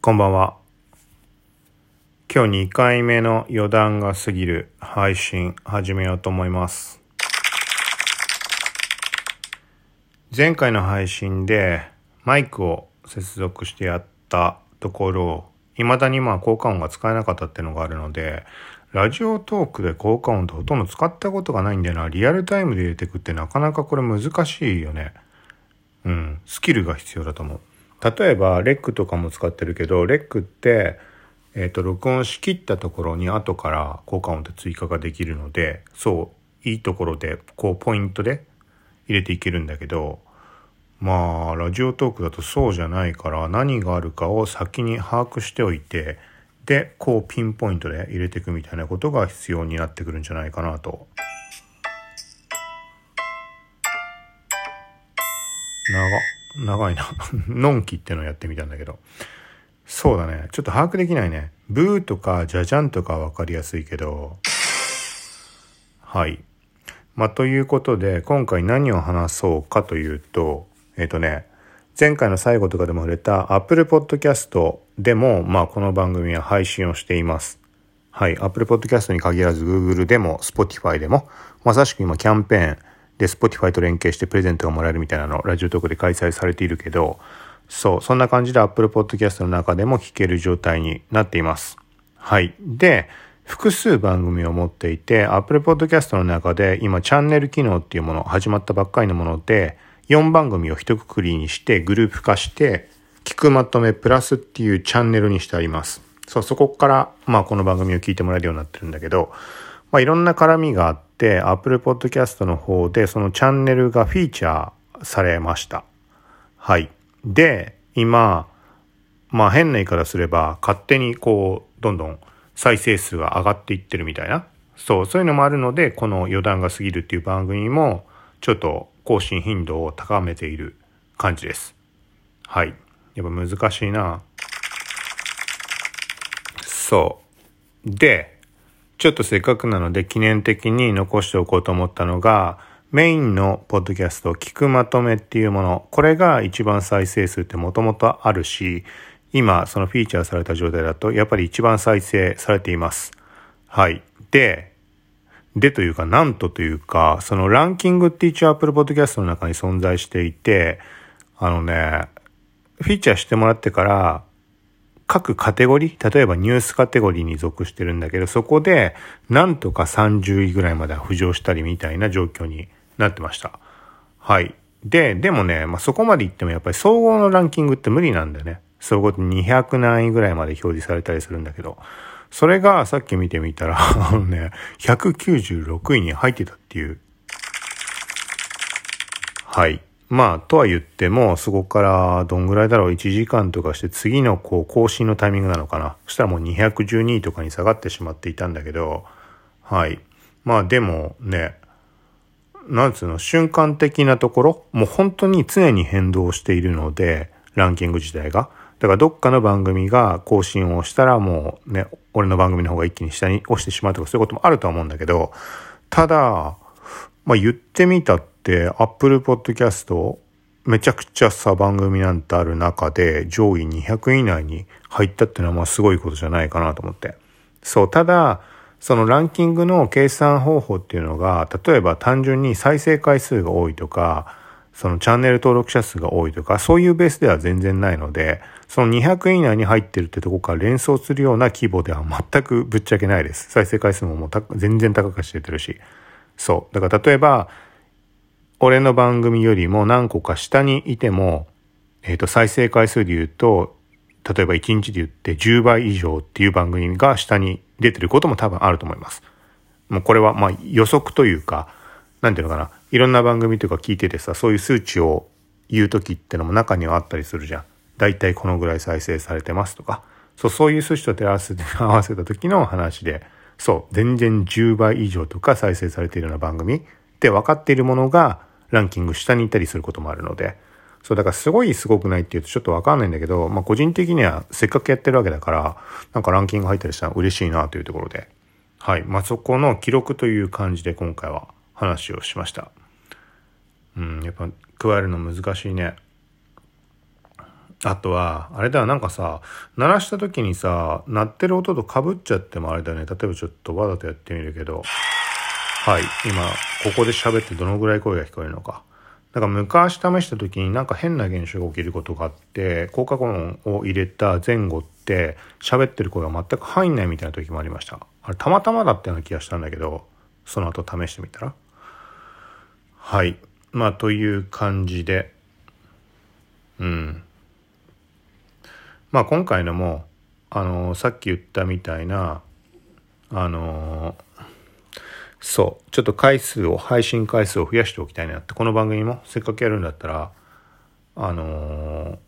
こんばんは。今日2回目の余談が過ぎる配信始めようと思います。前回の配信でマイクを接続してやったところ、未だにまあ効果音が使えなかったっていうのがあるので、ラジオトークで効果音ってほとんど使ったことがないんだよな。リアルタイムで入れてくってなかなかこれ難しいよね。うん。スキルが必要だと思う。例えば、レックとかも使ってるけど、レックって、えっ、と、録音しきったところに後から効果音って追加ができるので、そう、いいところで、こう、ポイントで入れていけるんだけど、まあ、ラジオトークだとそうじゃないから、何があるかを先に把握しておいて、で、こう、ピンポイントで入れていくみたいなことが必要になってくるんじゃないかなと。長っ、長いな。のんきってのをやってみたんだけど。そうだね。ちょっと把握できないね。ブーとかジャジャンとかわかりやすいけど。はい。まあ、ということで、今回何を話そうかというと、えっ、とね、前回の最後とかでも触れた Apple Podcast でも、まあ、この番組は配信をしています。はい。Apple Podcast に限らず Google でも Spotify でも、まさしく今キャンペーンで Spotify と連携してプレゼントがもらえるみたいなの、ラジオトークで開催されているけど、そう、そんな感じで Apple Podcast の中でも聞ける状態になっています。はい。で、複数番組を持っていて、Apple Podcast の中で今チャンネル機能っていうもの、始まったばっかりのもので、4番組を一括りにしてグループ化して、聞くまとめプラスっていうチャンネルにしてあります。そう、そこから、まあこの番組を聞いてもらえるようになってるんだけど、まあいろんな絡みがあって、Apple Podcast の方でそのチャンネルがフィーチャーされました。はい。で、今、まあ変な言い方すれば、勝手にこう、どんどん再生数が上がっていってるみたいな。そう、そういうのもあるので、この余談が過ぎるっていう番組も、ちょっと更新頻度を高めている感じです。はい。やっぱ難しいな。そう。で、ちょっとせっかくなので記念的に残しておこうと思ったのが、メインのポッドキャスト、聞くまとめっていうもの、これが一番再生数ってもともとあるし、今そのフィーチャーされた状態だと、やっぱり一番再生されています。はい。で、でというか、なんとというか、そのランキングって一応 Apple Podcast の中に存在していて、あのね、フィーチャーしてもらってから、各カテゴリー、例えばニュースカテゴリーに属してるんだけど、そこでなんとか30位ぐらいまで浮上したりみたいな状況になってました。はい。で、でもね、まあ、そこまで行ってもやっぱり総合のランキングって無理なんだよね。総合って200何位ぐらいまで表示されたりするんだけど、それがさっき見てみたら、あのね、196位に入ってたっていう。はい。まあ、とは言っても、そこからどんぐらいだろう、1時間とかして次のこう更新のタイミングなのかな。そしたらもう212位とかに下がってしまっていたんだけど、はい。まあでもね、なんつうの、瞬間的なところ、もう本当に常に変動しているので、ランキング自体が。だからどっかの番組が更新をしたらもうね、俺の番組の方が一気に下に押してしまうとかそういうこともあるとは思うんだけど、ただ、まあ言ってみたっ、Apple Podcast めちゃくちゃさ番組なんてある中で上位200位以内に入ったっていうのはまあすごいことじゃないかなと思って。そう、ただ、そのランキングの計算方法っていうのが、例えば単純に再生回数が多いとか、そのチャンネル登録者数が多いとか、そういうベースでは全然ないので、その200位以内に入ってるってとこから連想するような規模では全くぶっちゃけないです。再生回数ももう全然高くしててるし。そう。だから例えば、俺の番組よりも何個か下にいても、えっ、と、再生回数で言うと、例えば1日で言って10倍以上っていう番組が下に出てることも多分あると思います。もうこれはまあ予測というか、なんていうのかな。いろんな番組とか聞いててさ、そういう数値を言う時ってのも中にはあったりするじゃん。だいたいこのぐらい再生されてますとか。そう、そういう数値と照らわせて合わせた時の話で、そう、全然10倍以上とか再生されているような番組って分かっているものがランキング下にいたりすることもあるので、そう、だからすごいすごくないって言うとちょっとわかんないんだけど、まあ個人的にはせっかくやってるわけだから、なんかランキング入ったりしたら嬉しいなというところで、はい。まあそこの記録という感じで今回は話をしました。うん、やっぱ加えるの難しいね。あとは、あれだ、なんかさ、鳴らした時にさ、鳴ってる音と被っちゃってもあれだね。例えばちょっとわざとやってみるけど、はい、今、ここで喋ってどのぐらい声が聞こえるのか。なんか昔試した時になんか変な現象が起きることがあって、効果音を入れた前後って喋ってる声が全く入んないみたいな時もありました。あれたまたまだったような気がしたんだけど、その後試してみたら。はい。まあという感じで、うん。まあ今回のも、あのさっき言ったみたいな、あのそう、ちょっと回数を、配信回数を増やしておきたいなって、この番組もせっかくやるんだったら、あの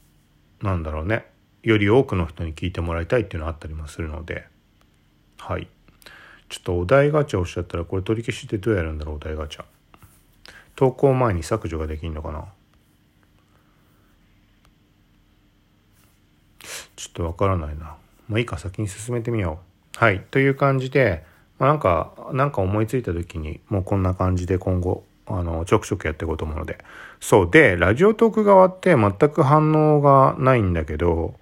なんだろうね、より多くの人に聞いてもらいたいっていうのはあったりもするので、はい。ちょっとお題ガチャをしちゃったら、これ取り消しってどうやるんだろう、お題ガチャ。投稿前に削除ができんのかなちょっとわからないな。まあいいか、先に進めてみよう。はい。という感じで、まあ、なんか、なんか思いついた時に、もうこんな感じで今後、あの、ちょくちょくやっていこうと思うので。そう。で、ラジオトーク側って全く反応がないんだけど、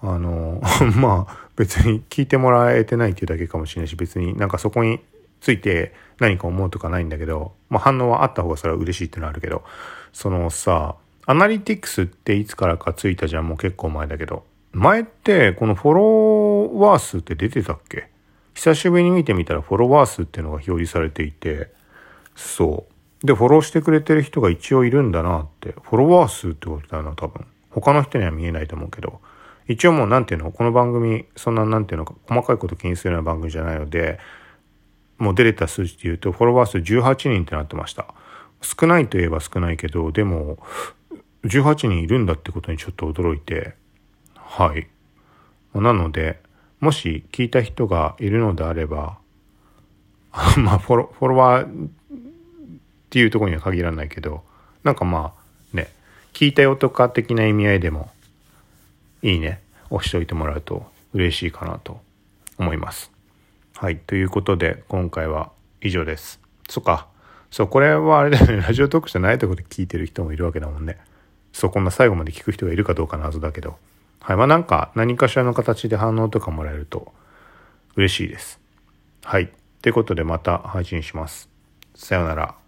あの、まあ、別に聞いてもらえてないっていうだけかもしれないし、別になんかそこについて何か思うとかないんだけど、まあ反応はあった方がそれは嬉しいっていうのはあるけど、そのさ、アナリティクスっていつからかついたじゃん、もう結構前だけど。前ってこのフォロワー数って出てたっけ？久しぶりに見てみたらフォロワー数っていうのが表示されていて、そう。で、フォローしてくれてる人が一応いるんだなって。フォロワー数ってことだよな、多分。他の人には見えないと思うけど。一応もうなんていうのこの番組、そんななんていうのか、細かいこと気にするような番組じゃないので、もう出れた数字で言うと、フォロワー数18人ってなってました。少ないといえば少ないけど、でも、18人いるんだってことにちょっと驚いて、はい。なので、もし聞いた人がいるのであれば、まあフォロ、フォロワーっていうところには限らないけど、なんかまあね、聞いたよとか的な意味合いでも、いいね、押しておいてもらうと嬉しいかなと思います。はい。ということで、今回は以上です。そっか。そう、これはあれだよね。ラジオトークじゃないところで聞いてる人もいるわけだもんね。そう、こんな最後まで聞く人がいるかどうか謎だけど。はい。まあなんか何かしらの形で反応とかもらえると嬉しいです。はい。ということでまた配信します。さようなら。